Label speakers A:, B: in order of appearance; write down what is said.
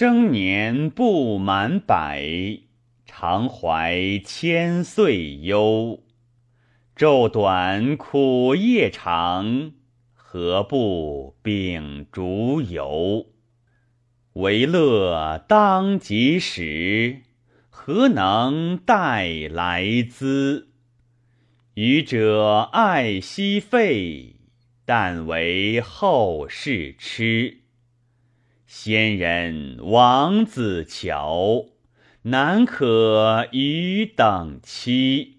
A: 生年不满百，常怀千岁忧。昼短苦夜长，何不秉烛游？为乐当及时，何能待来兹？愚者爱惜费，但为后世痴。先人王子乔，难可与等期。